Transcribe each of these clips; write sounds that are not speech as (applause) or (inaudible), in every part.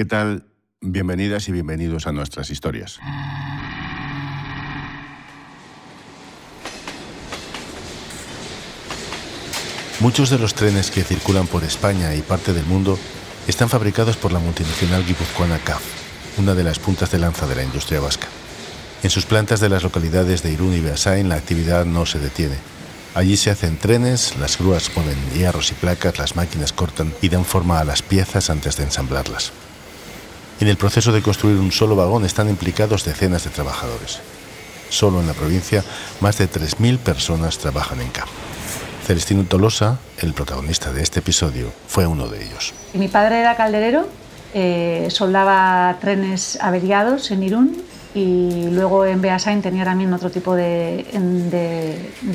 ¿Qué tal? Bienvenidas y bienvenidos a nuestras historias. Muchos de los trenes que circulan por España y parte del mundo están fabricados por la multinacional guipuzcoana CAF, una de las puntas de lanza de la industria vasca. En sus plantas de las localidades de Irún y Beasain la actividad no se detiene. Allí se hacen trenes, las grúas ponen hierros y placas, las máquinas cortan y dan forma a las piezas antes de ensamblarlas. En el proceso de construir un solo vagón están implicados decenas de trabajadores. Solo en la provincia, más de 3.000 personas trabajan en CAF. Celestino Tolosa, el protagonista de este episodio, fue uno de ellos. Mi padre era calderero, eh, soldaba trenes averiados en Irún y luego en Beasain tenía también otro tipo de,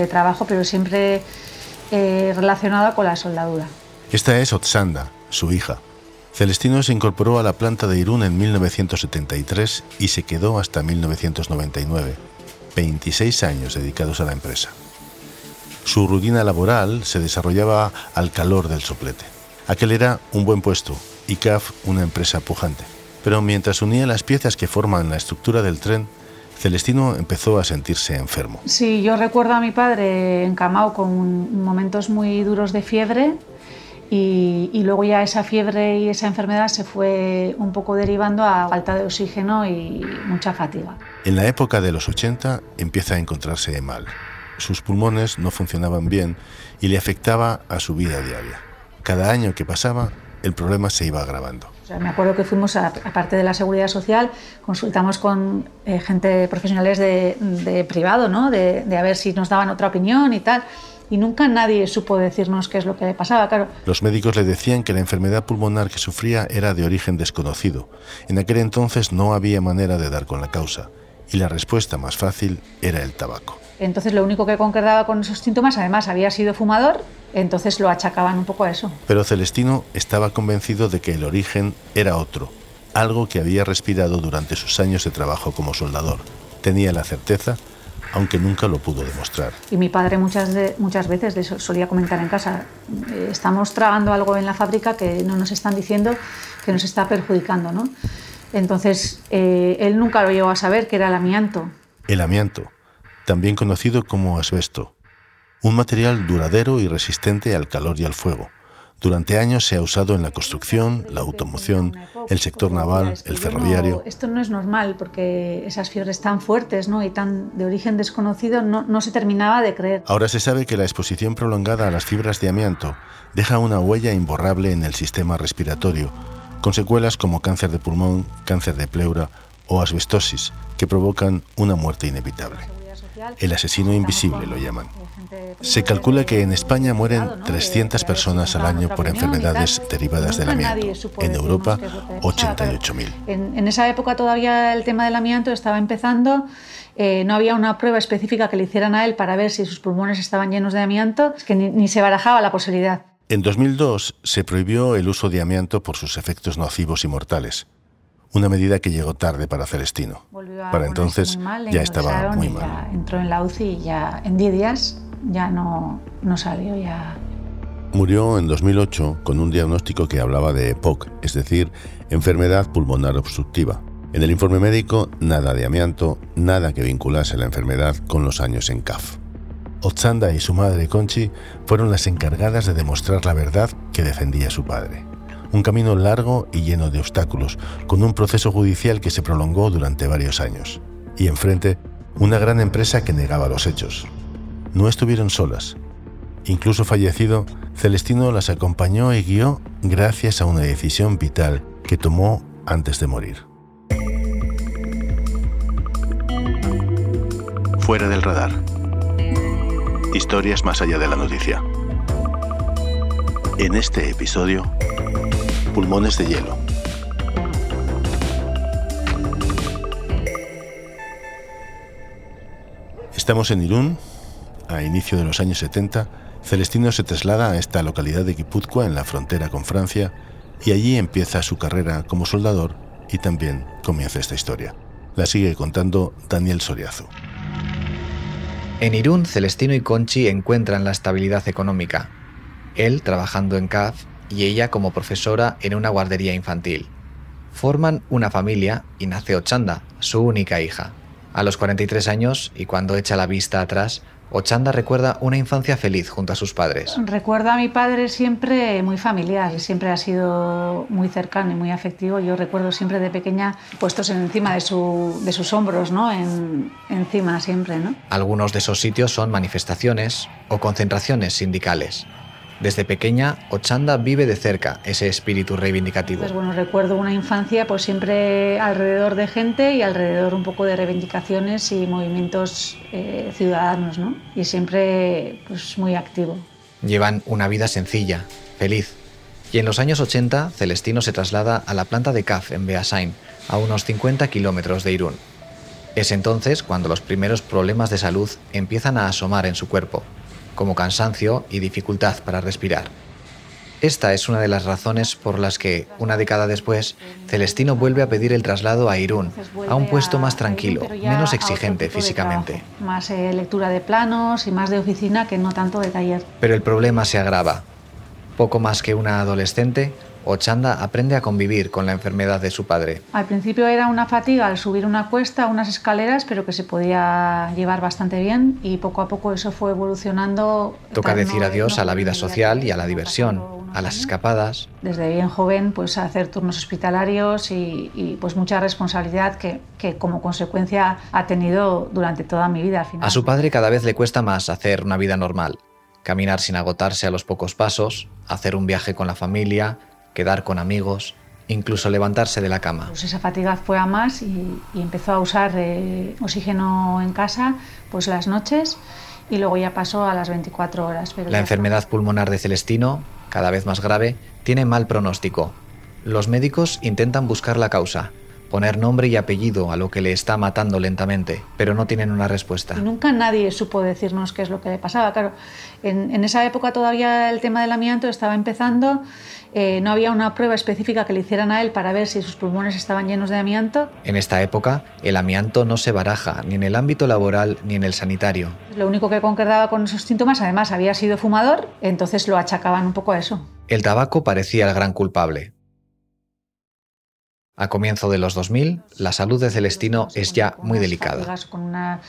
trabajo, pero siempre eh, relacionado con la soldadura. Esta es Otsanda, su hija. Celestino se incorporó a la planta de Irún en 1973 y se quedó hasta 1999, 26 años dedicados a la empresa. Su rutina laboral se desarrollaba al calor del soplete. Aquel era un buen puesto y CAF una empresa pujante. Pero mientras unía las piezas que forman la estructura del tren, Celestino empezó a sentirse enfermo. Sí, yo recuerdo a mi padre encamado con momentos muy duros de fiebre y, y, luego ya esa fiebre y esa enfermedad se fue un poco derivando a falta de oxígeno y mucha fatiga. En la época de los 80 empieza a encontrarse mal sus pulmones no funcionaban bien y le afectaba a su vida diaria. Cada año que pasaba, el problema se iba agravando. me acuerdo que fuimos, a, aparte de la seguridad social, consultamos con eh, gente profesionales de, privado, ¿no? De, de, a ver si nos daban otra opinión y tal. Y nunca nadie supo decirnos qué es lo que le pasaba, claro. Los médicos le decían que la enfermedad pulmonar que sufría era de origen desconocido. En aquel entonces no había manera de dar con la causa. Y la respuesta más fácil era el tabaco. Entonces lo único que concordaba con esos síntomas, además había sido fumador, entonces lo achacaban un poco a eso. Pero Celestino estaba convencido de que el origen era otro, algo que había respirado durante sus años de trabajo como soldador. Tenía la certeza, aunque nunca lo pudo demostrar. Y mi padre muchas, muchas veces solía comentar en casa, eh, estamos tragando algo en la fábrica que no nos están diciendo que nos está perjudicando, ¿no? Entonces, eh, él nunca lo llegó a saber que era el amianto. El amianto, también conocido como asbesto, un material duradero y resistente al calor y al fuego. Durante años se ha usado en la construcción, la automoción, el sector naval, el ferroviario. esto no es normal porque esas fiebres tan fuertes ¿no? y tan de origen desconocido no, no se terminaba de creer. Ahora se sabe que la exposición prolongada a las fibras de amianto deja una huella imborrable en el sistema respiratorio, con secuelas como cáncer de pulmón, cáncer de pleura o asbestosis, que provocan una muerte inevitable. El asesino invisible lo llaman. Se calcula que en España mueren 300 personas al año por enfermedades derivadas del amianto. En Europa, 88.000. En, esa época todavía el tema del amianto estaba empezando. Eh, no había una prueba específica que le hicieran a él para ver si sus pulmones estaban llenos de amianto, que ni se barajaba la posibilidad. En 2002 se prohibió el uso de amianto por sus efectos nocivos y mortales una medida que llegó tarde para Celestino. Para entonces ya estaba muy mal. entró en la UCI y ya en 10 días ya no, no salió. Ya... Murió en 2008 con un diagnóstico que hablaba de EPOC, es decir, enfermedad pulmonar obstructiva. En el informe médico, nada de amianto, nada que vinculase la enfermedad con los años en CAF. Otsanda y su madre Conchi fueron las encargadas de demostrar la verdad que defendía su padre. Un camino largo y lleno de obstáculos, con un proceso judicial que se prolongó durante varios años. Y enfrente, una gran empresa que negaba los hechos. No estuvieron solas. Incluso fallecido, Celestino las acompañó y guió gracias a una decisión vital que tomó antes de morir. Fuera del radar. Historias más allá de la noticia. En este episodio, pulmones de hielo. Estamos en Irún, a inicio de los años 70. Celestino se traslada a esta localidad de Guipúzcoa en la frontera con Francia y allí empieza su carrera como soldador y también comienza esta historia. La sigue contando Daniel Soriazo. En Irún, Celestino y Conchi encuentran la estabilidad económica. Él trabajando en CAF y ella como profesora en una guardería infantil. Forman una familia y nace Ochanda, su única hija. A los 43 años, y cuando echa la vista atrás, Ochanda recuerda una infancia feliz junto a sus padres. Recuerdo a mi padre siempre muy familiar, siempre ha sido muy cercano y muy afectivo. Yo recuerdo siempre de pequeña puestos encima de, de sus hombros, ¿no? En, encima siempre. ¿no? Algunos de esos sitios son manifestaciones o concentraciones sindicales. Desde pequeña, Ochanda vive de cerca ese espíritu reivindicativo. Pues bueno, recuerdo una infancia pues siempre alrededor de gente y alrededor un poco de reivindicaciones y movimientos eh, ciudadanos, ¿no? Y siempre pues muy activo. Llevan una vida sencilla, feliz. Y en los años 80, Celestino se traslada a la planta de CAF en Beasain, a unos 50 kilómetros de Irún. Es entonces cuando los primeros problemas de salud empiezan a asomar en su cuerpo como cansancio y dificultad para respirar. Esta es una de las razones por las que, una década después, Celestino vuelve a pedir el traslado a Irún, a un puesto más tranquilo, menos exigente físicamente. Más eh, lectura de planos y más de oficina que no tanto de taller. Pero el problema se agrava. Poco más que una adolescente, Ochanda aprende a convivir con la enfermedad de su padre. Al principio era una fatiga al subir una cuesta, unas escaleras, pero que se podía llevar bastante bien y poco a poco eso fue evolucionando. Toca decir adiós a la vida social y a la diversión, a las escapadas. Desde bien joven, pues hacer turnos hospitalarios y, pues mucha responsabilidad que, que, como consecuencia ha tenido durante toda mi vida. A su padre cada vez le cuesta más hacer una vida normal. Caminar sin agotarse a los pocos pasos, hacer un viaje con la familia, quedar con amigos, incluso levantarse de la cama. Pues esa fatiga fue a más y, empezó a usar eh, oxígeno en casa pues las noches y luego ya pasó a las 24 horas. Pero la enfermedad pulmonar de Celestino, cada vez más grave, tiene mal pronóstico. Los médicos intentan buscar la causa, poner nombre y apellido a lo que le está matando lentamente, pero no tienen una respuesta. Nunca nadie supo decirnos qué es lo que le pasaba. Claro, en, en esa época todavía el tema del amianto estaba empezando eh, no había una prueba específica que le hicieran a él para ver si sus pulmones estaban llenos de amianto. En esta época, el amianto no se baraja ni en el ámbito laboral ni en el sanitario. Lo único que concordaba con esos síntomas, además, había sido fumador, entonces lo achacaban un poco a eso. El tabaco parecía el gran culpable. A comienzo de los 2000, la salud de Celestino es ya muy delicada. Con unas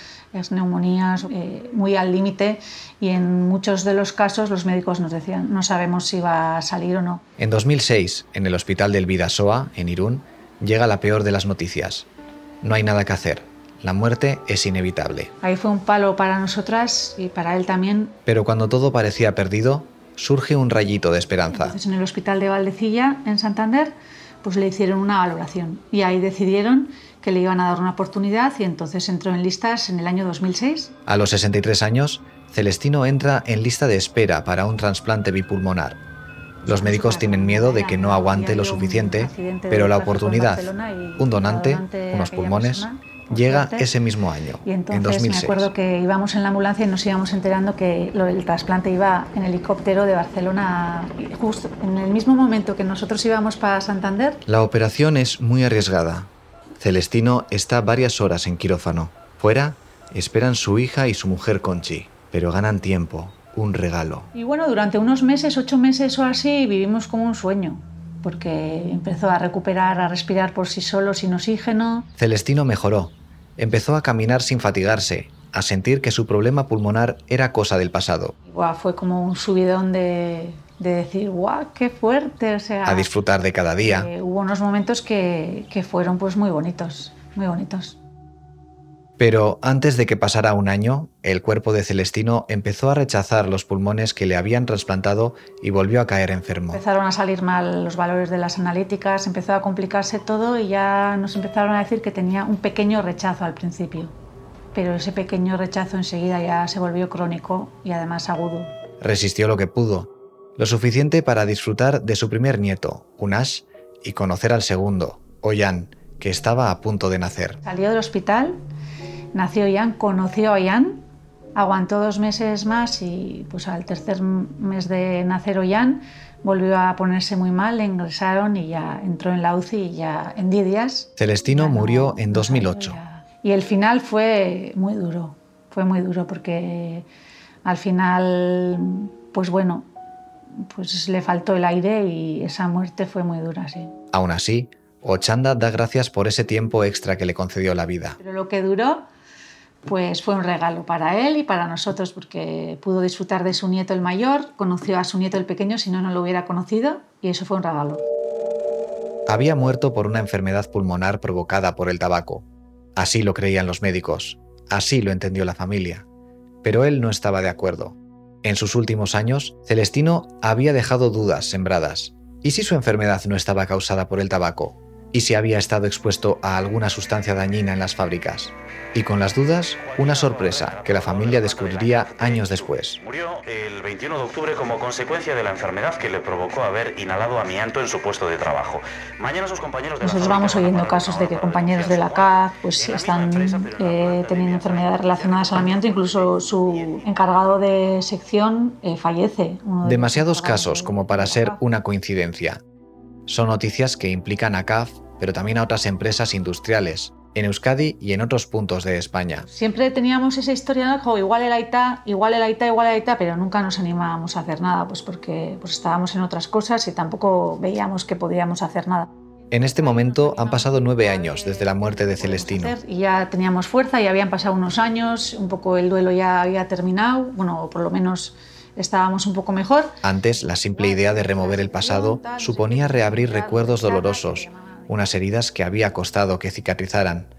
neumonías eh, muy al límite y en muchos de los casos los médicos nos decían no sabemos si va a salir o no. En 2006, en el hospital del Vidasoa, en Irún, llega la peor de las noticias. No hay nada que hacer. La muerte es inevitable. Ahí fue un palo para nosotras y para él también. Pero cuando todo parecía perdido, surge un rayito de esperanza. en el hospital de Valdecilla, en Santander, pues le hicieron una valoración y ahí decidieron que le iban a dar una oportunidad y entonces entró en listas en el año 2006. A los 63 años, Celestino entra en lista de espera para un trasplante bipulmonar. Los médicos tienen miedo de que no aguante lo suficiente, pero la oportunidad, un donante, unos pulmones, llega ese mismo año, y entonces, en 2006. Me acuerdo que íbamos en la ambulancia y nos íbamos enterando que el trasplante iba en helicóptero de Barcelona, justo en el mismo momento que nosotros íbamos para Santander. La operación es muy arriesgada. Celestino está varias horas en quirófano. Fuera esperan su hija y su mujer Conchi, pero ganan tiempo, un regalo. Y bueno, durante unos meses, ocho meses o así, vivimos como un sueño porque empezó a recuperar, a respirar por sí solo sin oxígeno. Celestino mejoró. Empezó a caminar sin fatigarse, a sentir que su problema pulmonar era cosa del pasado. fue como un subidón de, decir, ¡guau, qué fuerte! O sea, a disfrutar de cada día. Eh, hubo unos momentos que, que fueron pues muy bonitos, muy bonitos. Pero antes de que pasara un año, el cuerpo de Celestino empezó a rechazar los pulmones que le habían trasplantado y volvió a caer enfermo. Empezaron a salir mal los valores de las analíticas, empezó a complicarse todo y ya nos empezaron a decir que tenía un pequeño rechazo al principio. Pero ese pequeño rechazo enseguida ya se volvió crónico y además agudo. Resistió lo que pudo, lo suficiente para disfrutar de su primer nieto, Unash, y conocer al segundo, Oyan, que estaba a punto de nacer. Salió del hospital Nació Ian, conoció a Ian, aguantó dos meses más y pues al tercer mes de nacer Ian volvió a ponerse muy mal, le ingresaron y ya entró en la UCI y ya en 10 días. Celestino murió en 2008. y el final fue muy duro, fue muy duro porque al final, pues bueno, pues le faltó el aire y esa muerte fue muy dura, sí. Aún así, Ochanda da gracias por ese tiempo extra que le concedió la vida. Pero lo que duró pues fue un regalo para él y para nosotros porque pudo disfrutar de su nieto el mayor, conoció a su nieto el pequeño, si no, no lo hubiera conocido y eso fue un regalo. Había muerto por una enfermedad pulmonar provocada por el tabaco. Así lo creían los médicos, así lo entendió la familia. Pero él no estaba de acuerdo. En sus últimos años, Celestino había dejado dudas sembradas. ¿Y si su enfermedad no estaba causada por el tabaco? ¿Y si había estado expuesto a alguna sustancia dañina en las fábricas? y con las dudas, una sorpresa que la familia descubriría años después. Murió el 21 de octubre como consecuencia de la enfermedad que le provocó haber inhalado amianto en su puesto de trabajo. Mañana sus compañeros de Nosotros vamos oyendo casos de que compañeros de la CAF pues, están eh, teniendo enfermedades relacionadas al amianto, incluso su encargado de sección eh, fallece. Demasiados casos como para ser una coincidencia. Son noticias que implican a CAF, pero también a otras empresas industriales, en Euskadi y en otros puntos de España. Siempre teníamos esa historia, ¿no? igual el AITA, igual el AITA, igual el AITA, pero nunca nos animábamos a hacer nada, pues porque pues estábamos en otras cosas y tampoco veíamos que podíamos hacer nada. En este momento han pasado nueve años desde la muerte de Celestino. Y ya teníamos fuerza, y habían pasado unos años, un poco el duelo ya había terminado, bueno, por lo menos estábamos un poco mejor. Antes, la simple idea de remover el pasado suponía reabrir recuerdos dolorosos, unas heridas que había costado que cicatrizaran.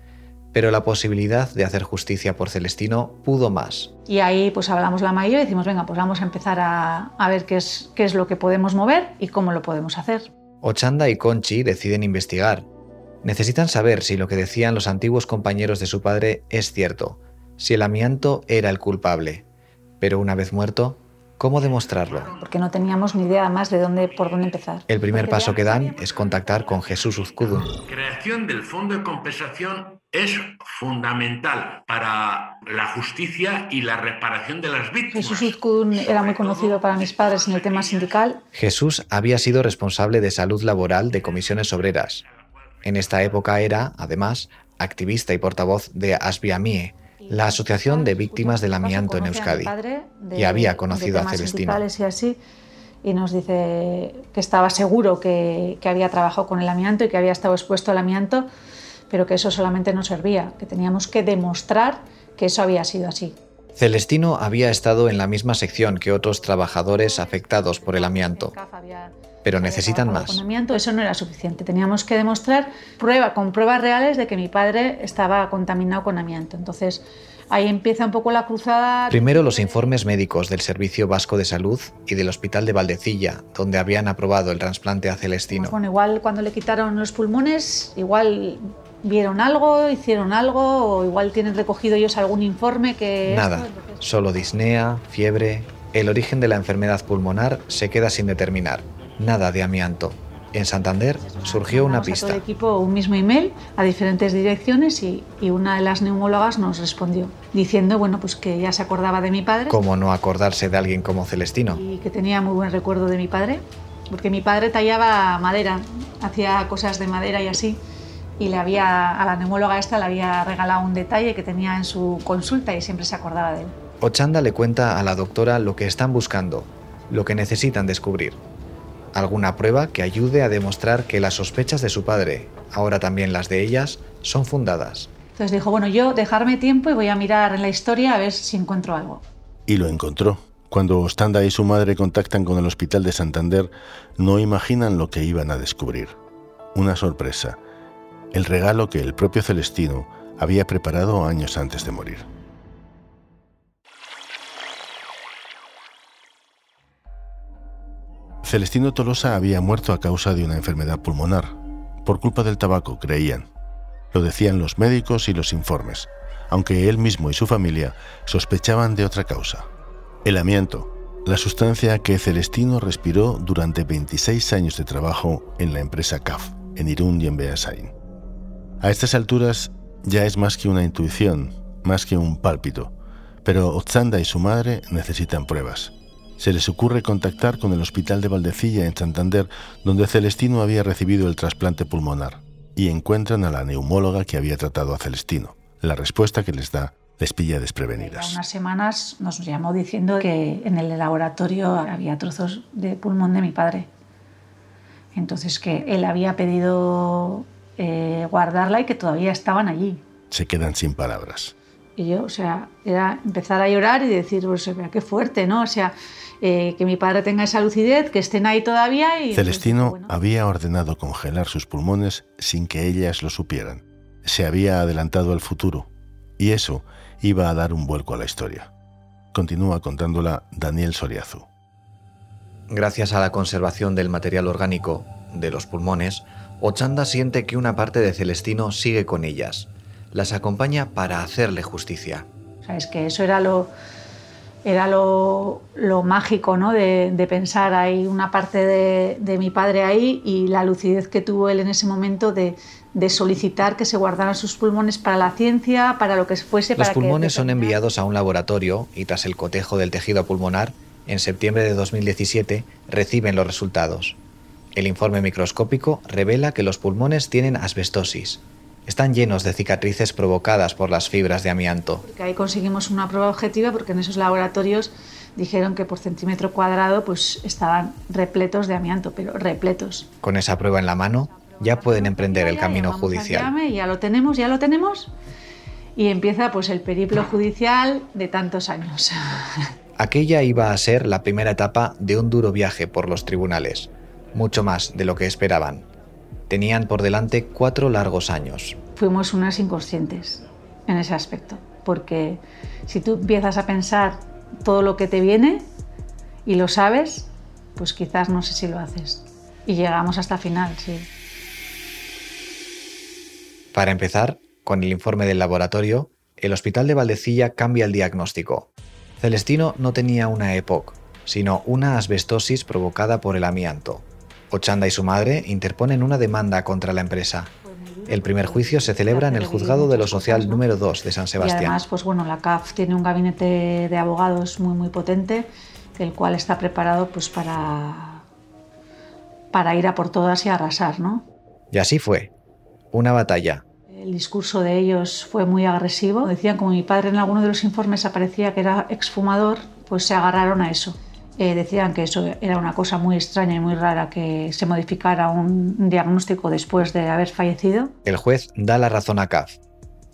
Pero la posibilidad de hacer justicia por Celestino pudo más. Y ahí pues hablamos la mayoría y decimos, venga, pues vamos a empezar a, a ver qué es, qué es lo que podemos mover y cómo lo podemos hacer. Ochanda y Conchi deciden investigar. Necesitan saber si lo que decían los antiguos compañeros de su padre es cierto, si el amianto era el culpable. Pero una vez muerto, ¿Cómo demostrarlo? Porque no teníamos ni idea más de dónde, por dónde empezar. El primer paso que dan es contactar con Jesús Uzcudun. La creación del fondo de compensación es fundamental para la justicia y la reparación de las víctimas. Jesús Uzcudun era muy conocido para mis padres en el tema sindical. Jesús había sido responsable de salud laboral de comisiones obreras. En esta época era, además, activista y portavoz de Asbiamie, la Asociación de Víctimas del Amianto en Euskadi y había conocido a Celestino. Y, así, y nos dice que estaba seguro que, que había trabajado con el amianto y que había estado expuesto al amianto, pero que eso solamente no servía, que teníamos que demostrar que eso había sido así. Celestino había estado en la misma sección que otros trabajadores afectados por el amianto, pero necesitan más. Eso no era suficiente, teníamos que demostrar prueba, con pruebas reales de que mi padre estaba contaminado con amianto. Entonces ahí empieza un poco la cruzada. Primero los informes médicos del Servicio Vasco de Salud y del Hospital de Valdecilla, donde habían aprobado el trasplante a Celestino. Bueno, igual cuando le quitaron los pulmones, igual vieron algo, hicieron algo, o igual tienen recogido ellos algún informe que... Nada, solo disnea, fiebre. El origen de la enfermedad pulmonar se queda sin determinar. Nada de amianto. En Santander surgió una pista. A todo el equipo un mismo email a diferentes direcciones y, y, una de las neumólogas nos respondió diciendo bueno pues que ya se acordaba de mi padre. ¿Cómo no acordarse de alguien como Celestino? Y que tenía muy buen recuerdo de mi padre, porque mi padre tallaba madera, hacía cosas de madera y así y le había, a la neumóloga esta le había regalado un detalle que tenía en su consulta y siempre se acordaba de él. Ochanda le cuenta a la doctora lo que están buscando, lo que necesitan descubrir. Alguna prueba que ayude a demostrar que las sospechas de su padre, ahora también las de ellas, son fundadas. Entonces dijo, bueno, yo dejarme tiempo y voy a mirar en la historia a ver si encuentro algo. Y lo encontró. Cuando Ostanda y su madre contactan con el Hospital de Santander, no imaginan lo que iban a descubrir. Una sorpresa el regalo que el propio Celestino había preparado años antes de morir. Celestino Tolosa había muerto a causa de una enfermedad pulmonar, por culpa del tabaco, creían. Lo decían los médicos y los informes, aunque él mismo y su familia sospechaban de otra causa. El amianto, la sustancia que Celestino respiró durante 26 años de trabajo en la empresa CAF, en Irún y en Beasain. A estas alturas ya es más que una intuición, más que un pálpito, pero Otzanda y su madre necesitan pruebas. Se les ocurre contactar con el Hospital de Valdecilla en Santander, donde Celestino había recibido el trasplante pulmonar, y encuentran a la neumóloga que había tratado a Celestino. La respuesta que les da les pilla desprevenidas. unas semanas nos llamó diciendo que en el laboratorio había trozos de pulmón de mi padre. Entonces que él había pedido eh, guardarla y que todavía estaban allí. Se quedan sin palabras. Y yo, o sea, era empezar a llorar y decir, pues, qué fuerte, ¿no? O sea, eh, que mi padre tenga esa lucidez, que estén ahí todavía. Y, Celestino había ordenado congelar sus pulmones sin que ellas lo supieran. Se había adelantado al futuro y eso iba a dar un vuelco a la historia. Continúa contándola Daniel Soriazu. Gracias a la conservación del material orgánico de los pulmones, Ochanda siente que una parte de Celestino sigue con ellas. Las acompaña para hacerle justicia. Es que eso era lo, era lo, mágico ¿no? de, pensar, hay una parte de, mi padre ahí y la lucidez que tuvo él en ese momento de, solicitar que se guardaran sus pulmones para la ciencia, para lo que fuese. Los pulmones son enviados a un laboratorio y tras el cotejo del tejido pulmonar, en septiembre de 2017, reciben los resultados. El informe microscópico revela que los pulmones tienen asbestosis, están llenos de cicatrices provocadas por las fibras de amianto. Porque ahí conseguimos una prueba objetiva porque en esos laboratorios dijeron que por centímetro cuadrado pues estaban repletos de amianto, pero repletos. Con esa prueba en la mano ya pueden emprender el camino judicial. Ya lo tenemos, ya lo tenemos. Y empieza pues el periplo judicial de tantos años. (laughs) Aquella iba a ser la primera etapa de un duro viaje por los tribunales, mucho más de lo que esperaban. Tenían por delante cuatro largos años. Fuimos unas inconscientes en ese aspecto, porque si tú empiezas a pensar todo lo que te viene y lo sabes, pues quizás no sé si lo haces. Y llegamos hasta el final, sí. Para empezar, con el informe del laboratorio, el hospital de Valdecilla cambia el diagnóstico. Celestino no tenía una EPOC, sino una asbestosis provocada por el amianto. Ochanda y su madre interponen una demanda contra la empresa. El primer juicio se celebra en el juzgado de lo social número 2 de San Sebastián. Y además, pues bueno, la CAF tiene un gabinete de abogados muy muy potente, el cual está preparado pues para para ir a por todas y arrasar, ¿no? Y así fue. Una batalla. El discurso de ellos fue muy agresivo. Decían como mi padre en alguno de los informes aparecía que era exfumador, pues se agarraron a eso. Eh, decían que eso era una cosa muy extraña y muy rara que se modificara un diagnóstico después de haber fallecido. El juez da la razón a CAF.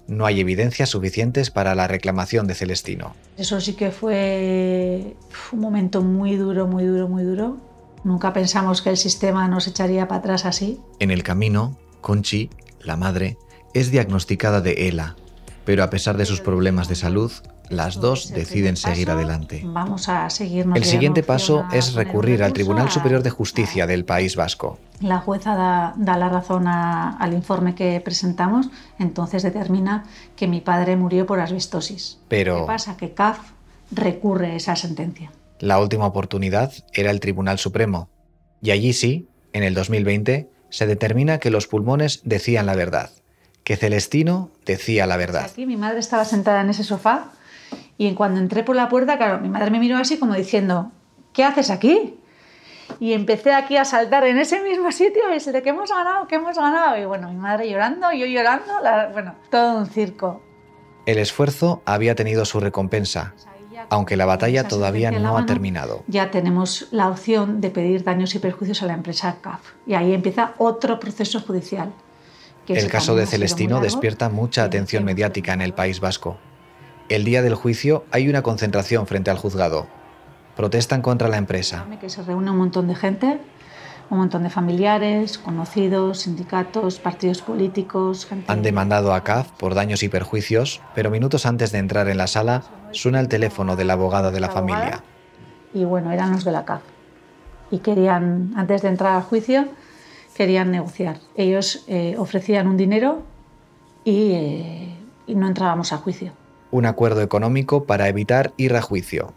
No hay evidencias suficientes para la reclamación de Celestino. Eso sí que fue un momento muy duro, muy duro, muy duro. Nunca pensamos que el sistema nos echaría para atrás así. En el camino, Conchi, la madre, es diagnosticada de ELA, pero a pesar de sus problemas de salud, las dos deciden seguir adelante. Vamos a El siguiente paso es recurrir al Tribunal Superior de Justicia del País Vasco. La jueza da, la razón al informe que presentamos, entonces determina que mi padre murió por asbestosis. Pero... ¿Qué pasa? Que CAF recurre esa sentencia. La última oportunidad era el Tribunal Supremo. Y allí sí, en el 2020, se determina que los pulmones decían la verdad, que Celestino decía la verdad. Aquí mi madre estaba sentada en ese sofá y cuando entré por la puerta, claro, mi madre me miró así como diciendo, ¿qué haces aquí? Y empecé aquí a saltar en ese mismo sitio y de que hemos ganado, que hemos ganado. Y bueno, mi madre llorando, yo llorando, bueno, todo un circo. El esfuerzo había tenido su recompensa, aunque la batalla todavía no ha terminado. Ya tenemos la opción de pedir daños y perjuicios a la empresa CAF. Y ahí empieza otro proceso judicial. el caso de Celestino despierta mucha atención mediática en el País Vasco. El día del juicio hay una concentración frente al juzgado. Protestan contra la empresa. Que se reúne un montón de gente, un montón de familiares, conocidos, sindicatos, partidos políticos. Han demandado a CAF por daños y perjuicios, pero minutos antes de entrar en la sala suena el teléfono del abogado de la familia. Y bueno, eran los de la CAF. Y querían, antes de entrar al juicio, querían negociar. Ellos eh, ofrecían un dinero y, eh, y no entrábamos a juicio un acuerdo económico para evitar ir a juicio.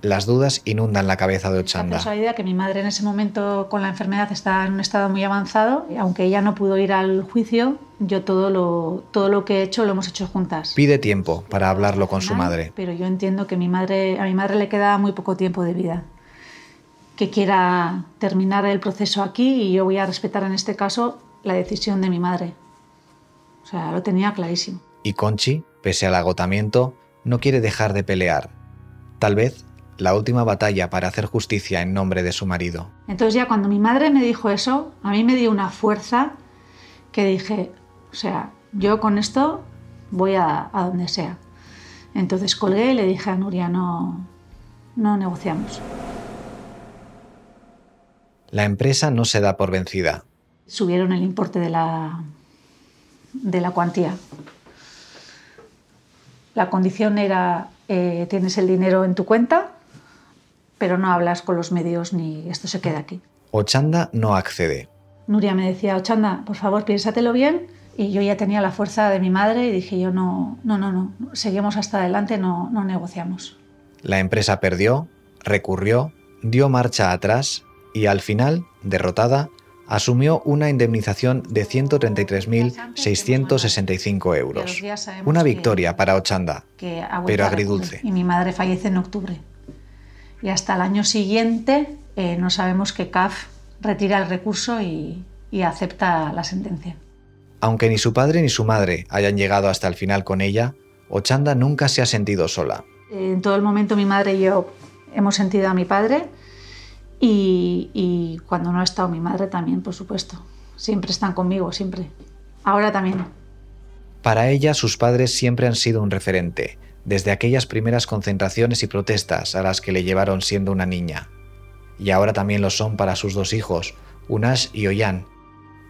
Las dudas inundan la cabeza de Ochanda. La idea que mi madre en ese momento con la enfermedad estaba en un estado muy avanzado, y aunque ella no pudo ir al juicio, yo todo lo, todo lo que he hecho lo hemos hecho juntas. Pide tiempo para hablarlo con su madre. Pero yo entiendo que mi madre, a mi madre le queda muy poco tiempo de vida. Que quiera terminar el proceso aquí y yo voy a respetar en este caso la decisión de mi madre. O sea, lo tenía clarísimo. Y Conchi, pese al agotamiento, no quiere dejar de pelear. Tal vez la última batalla para hacer justicia en nombre de su marido. Entonces ya cuando mi madre me dijo eso, a mí me dio una fuerza que dije, o sea, yo con esto voy a, a donde sea. Entonces colgué y le dije a Nuria, no, no negociamos. La empresa no se da por vencida. Subieron el importe de la, de la cuantía. La condición era, eh, tienes el dinero en tu cuenta, pero no hablas con los medios ni esto se queda aquí. Ochanda no accede. Nuria me decía, Ochanda, por favor, piénsatelo bien. Y yo ya tenía la fuerza de mi madre y dije yo, no, no, no, no, seguimos hasta adelante, no, no negociamos. La empresa perdió, recurrió, dio marcha atrás y al final, derrotada, asumió una indemnización de 133.665 euros. Una victoria para Ochanda, pero agridulce. Y mi madre fallece en octubre. Y hasta el año siguiente eh, no sabemos que CAF retira el recurso y, y acepta la sentencia. Aunque ni su padre ni su madre hayan llegado hasta el final con ella, Ochanda nunca se ha sentido sola. En todo el momento mi madre y yo hemos sentido a mi padre y, cuando no ha estado mi madre también, por supuesto. Siempre están conmigo, siempre. Ahora también. Para ella sus padres siempre han sido un referente, desde aquellas primeras concentraciones y protestas a las que le llevaron siendo una niña. Y ahora también lo son para sus dos hijos, Unash y Oyan.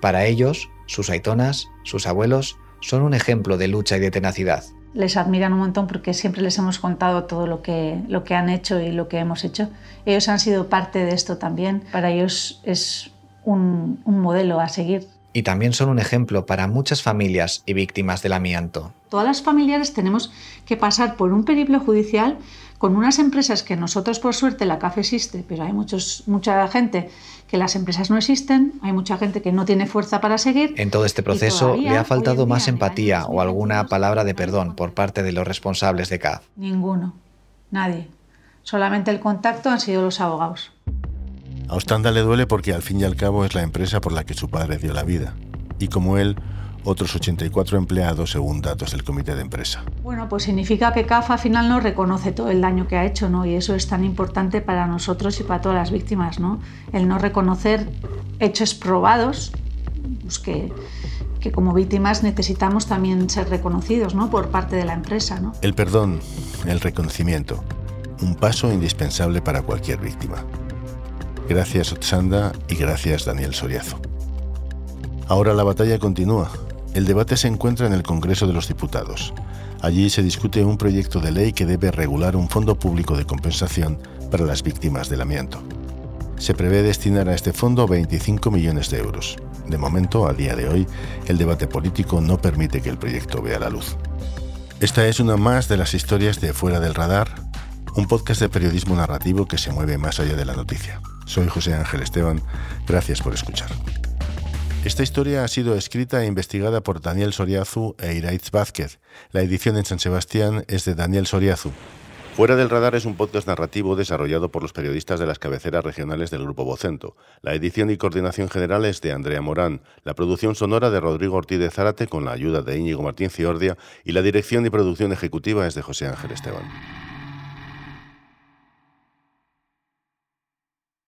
Para ellos, sus aitonas, sus abuelos, son un ejemplo de lucha y de tenacidad. Les admiran un montón porque siempre les hemos contado todo lo que, lo que han hecho y lo que hemos hecho. Ellos han sido parte de esto también. Para ellos es un, un modelo a seguir. Y también son un ejemplo para muchas familias y víctimas del amianto. Todas las familiares tenemos que pasar por un periplo judicial con unas empresas que nosotros por suerte la CAF existe, pero hay muchos, mucha gente que las empresas no existen, hay mucha gente que no tiene fuerza para seguir. En todo este proceso le ha faltado más empatía o alguna palabra de perdón por parte de los responsables de CAF. Ninguno, nadie. Solamente el contacto han sido los abogados. A Ostanda le duele porque al fin y al cabo es la empresa por la que su padre dio la vida. Y como él, otros 84 empleados según datos del comité de empresa. Bueno, pues significa que CAF al final no reconoce todo el daño que ha hecho, ¿no? Y eso es tan importante para nosotros y para todas las víctimas, ¿no? El no reconocer hechos probados, pues que, que como víctimas necesitamos también ser reconocidos, ¿no? Por parte de la empresa, ¿no? El perdón, el reconocimiento, un paso indispensable para cualquier víctima. Gracias Otsanda y gracias Daniel Soriazo. Ahora la batalla continúa. El debate se encuentra en el Congreso de los Diputados. Allí se discute un proyecto de ley que debe regular un fondo público de compensación para las víctimas del amianto. Se prevé destinar a este fondo 25 millones de euros. De momento, a día de hoy, el debate político no permite que el proyecto vea la luz. Esta es una más de las historias de Fuera del Radar, un podcast de periodismo narrativo que se mueve más allá de la noticia. Soy José Ángel Esteban, gracias por escuchar. Esta historia ha sido escrita e investigada por Daniel Soriazu e Iraitz Vázquez. La edición en San Sebastián es de Daniel Soriazu. Fuera del Radar es un podcast narrativo desarrollado por los periodistas de las cabeceras regionales del Grupo Vocento. La edición y coordinación general es de Andrea Morán, la producción sonora de Rodrigo Ortiz de Zárate con la ayuda de Íñigo Martín Ciordia y la dirección y producción ejecutiva es de José Ángel Esteban.